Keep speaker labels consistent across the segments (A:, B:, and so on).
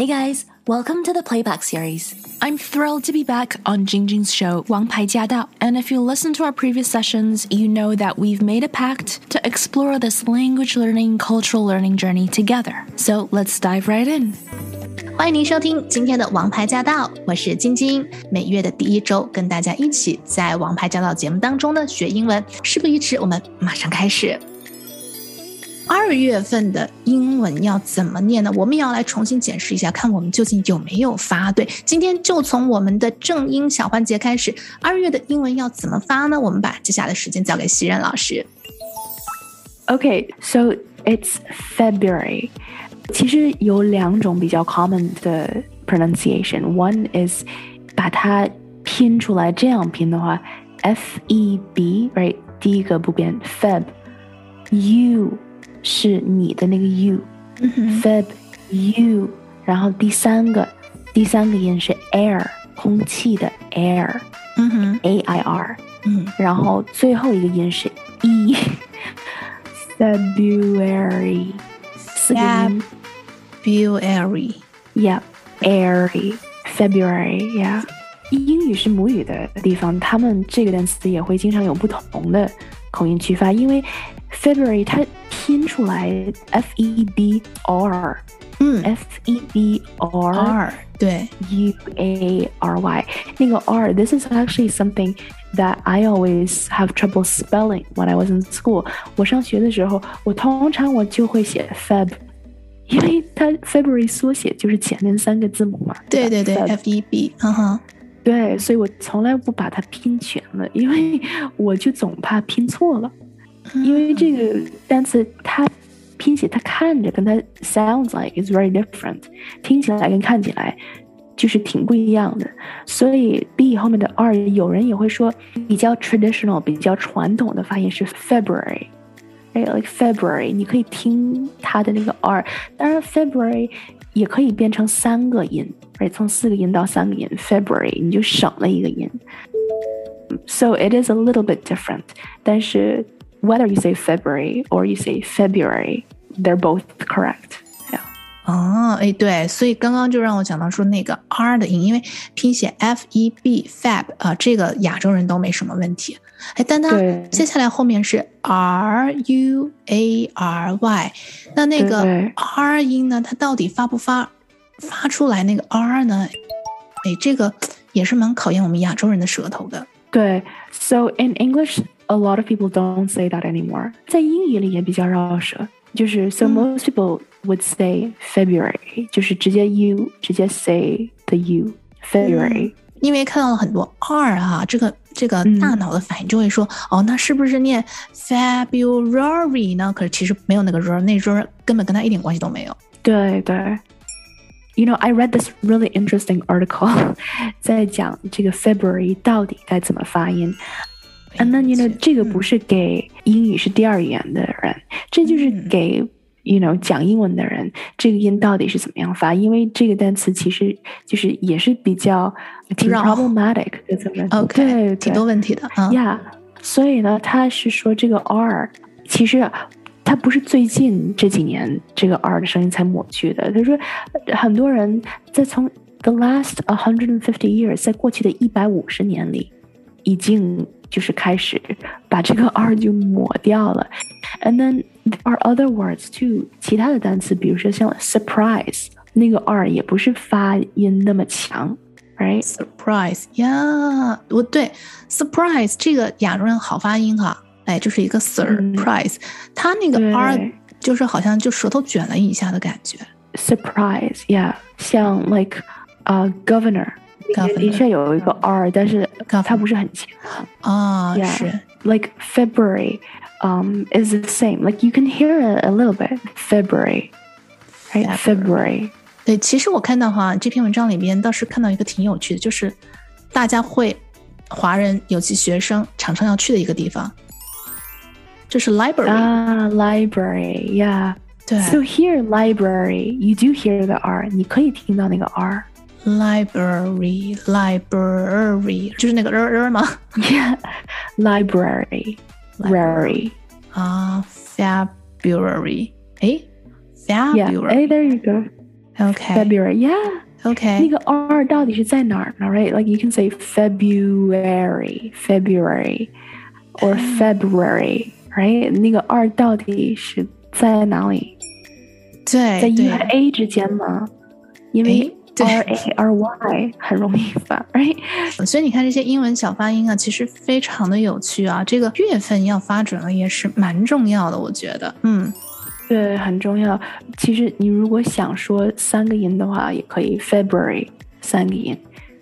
A: Hey guys, welcome to the playback series.
B: I'm thrilled to be back on Jingjing's show, Wang Pai Jia Dao. And if you listen to our previous sessions, you know that we've made a pact to explore this language learning, cultural learning journey together. So let's dive right in.
A: 欢迎您收听今天的《王牌驾到》，我是晶晶。每月的第一周，跟大家一起在《王牌驾到》节目当中呢学英文。事不宜迟，我们马上开始。 二月份的英文要怎么念呢？我们也要来重新检视一下，看我们究竟有没有发对。今天就从我们的正音小环节开始。二月的英文要怎么发呢？我们把接下来的时间交给西任老师。
C: Okay, so it's February. 其实有两种比较 common 的 pronunciation. One is 把它拼出来，这样拼的话，F E B，right？第一个不变，Feb，U。是你的那个 you，Feb，you，然后第三个第三个音是 air，空气的 air，嗯哼，a i r，嗯，然后最后一个音是 e，February，四个音，February，yeah，airy，February，yeah。英语是母语的地方，他们这个单词也会经常有不同的口音区发，因为 February 它拼出来 F E B R，嗯，F E B R，
A: 对，
C: U A R Y，那个 R，this is actually something that I always have trouble spelling when I was in school。我上学的时候，我通常我就会写 Feb，因为它 February 缩写就是前面三个字母嘛。
A: 对对对，F E B，嗯哼。
C: 对，所以我从来不把它拼全了，因为我就总怕拼错了。 因为这个单词它拼写，它看着跟它 sounds like is very different，听起来跟看起来就是挺不一样的。所以 b 后面的 r，有人也会说比较 traditional，比较传统的发音是 February，哎，like February，你可以听它的那个 r，当然 February 也可以变成三个音，哎，从四个音到三个音，February 你就省了一个音。So it is a little bit different，但是 whether you say February or you say February, they're both correct.
A: 哦，哎，对，所以刚刚就让我讲到说那个 R 的音，因为拼写 F E B Fab 啊，这个亚洲人都没什么问题。哎，但它接下来后面是 R U A R Y，那那个 R 音呢，它到底发不发发出来那个 R 呢？哎，这个也是蛮考验我们亚洲人的舌头的。
C: 对，So in English a lot of people don't say that anymore. 在英语里也比较绕舌，就是 so most people would say February，就是直接 you 直接 say the you February。
A: 因为看到了很多 r 哈，这个这个大脑的反应就会说，哦，那是不是念 February 呢？可是其实没有那个 r，那 r 根本跟它一点关系都没有。
C: 对对。You know, I read this really interesting article，在讲这个 February 到底该怎么发音。 And then you know 这个不是给英语是第二语言的人，这就是给 you know 讲英文的人，这个音到底是怎么样发？因为这个单词其实就是也是比较挺 problematic 的，怎么
A: ？OK，对，挺多问题的啊。
C: Yeah，所以呢，他是说这个 R 其实它不是最近这几年这个 R 的声音才抹去的。他说很多人在从 the last a hundred and fifty years，在过去的一百五十年里已经。就是开始把这个 r 就抹掉了，and then there are other words too，其他的单词，比如说像 surprise，那个 r 也不是发音那么强
A: ，right？surprise 呀，我对 surprise 这个亚洲人好发音哈，哎，就是一个 surprise，它那个 r 就是好像就舌头卷了一下的感觉
C: ，surprise，yeah，像 like a governor。的确有一个 R，但是它不是很强
A: 啊。是，
C: like February, um, is the same. Like you can hear it a little bit. February, right? February.
A: 对，其实我看到哈这篇文章里边倒是看到一个挺有趣的，就是大家会华人尤其学生常常要去的一个地方，就是 library
C: 啊，library, yeah.
A: 对。
C: So here library, you do hear the R，你可以听到那个 R。
A: library library 就是那个人人吗？
C: Yeah, library library
A: 啊，February 哎，February
C: 哎，there you go
A: OK
D: February，yeah。
A: OK，
D: 那个 R 到底是在哪儿呢？Right? Like you can say February, February, or February, right? 那个 R 到底是在哪里？在
A: 对
D: U 和
A: 对
D: A 之间吗？因为
A: 对
D: R A R Y 很容易发，right？
A: 所以你看这些英文小发音啊，其实非常的有趣啊。这个月份要发准了也是蛮重要的，我觉得。嗯
D: 对，很重要。其实你如果想说三个音的话，也可以 February 三个音；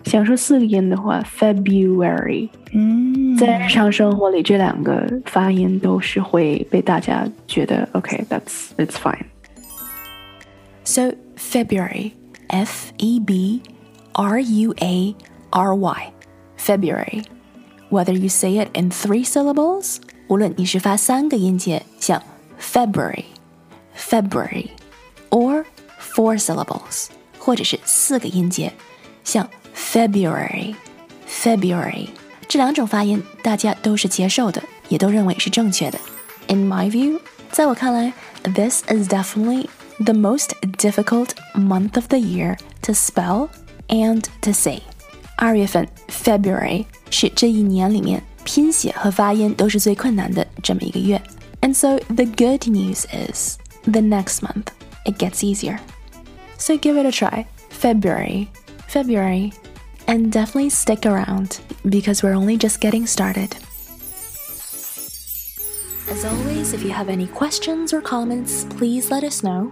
D: 想说四个音的话，February。
A: 嗯，
D: 在日常生活里，这两个发音都是会被大家觉得 OK，that's、it's fine。
C: So, February. F E B R U A R Y. February. Whether you say it in three syllables, 无论你是发三个音节，像 February, February, or four syllables, 或者是四个音节，像 February, February，这两种发音大家都是接受的，也都认为是正确的。In my view，在我看来，this is definitely the most difficult month of the year to spell and to say。二月份 February 是这一年里面拼写和发音都是最困难的这么一个月。And so the good news is the next month it gets easier. So give it a try. February, February, and definitely stick around because we're only just getting started. As always, if you have any questions or comments, please let us know.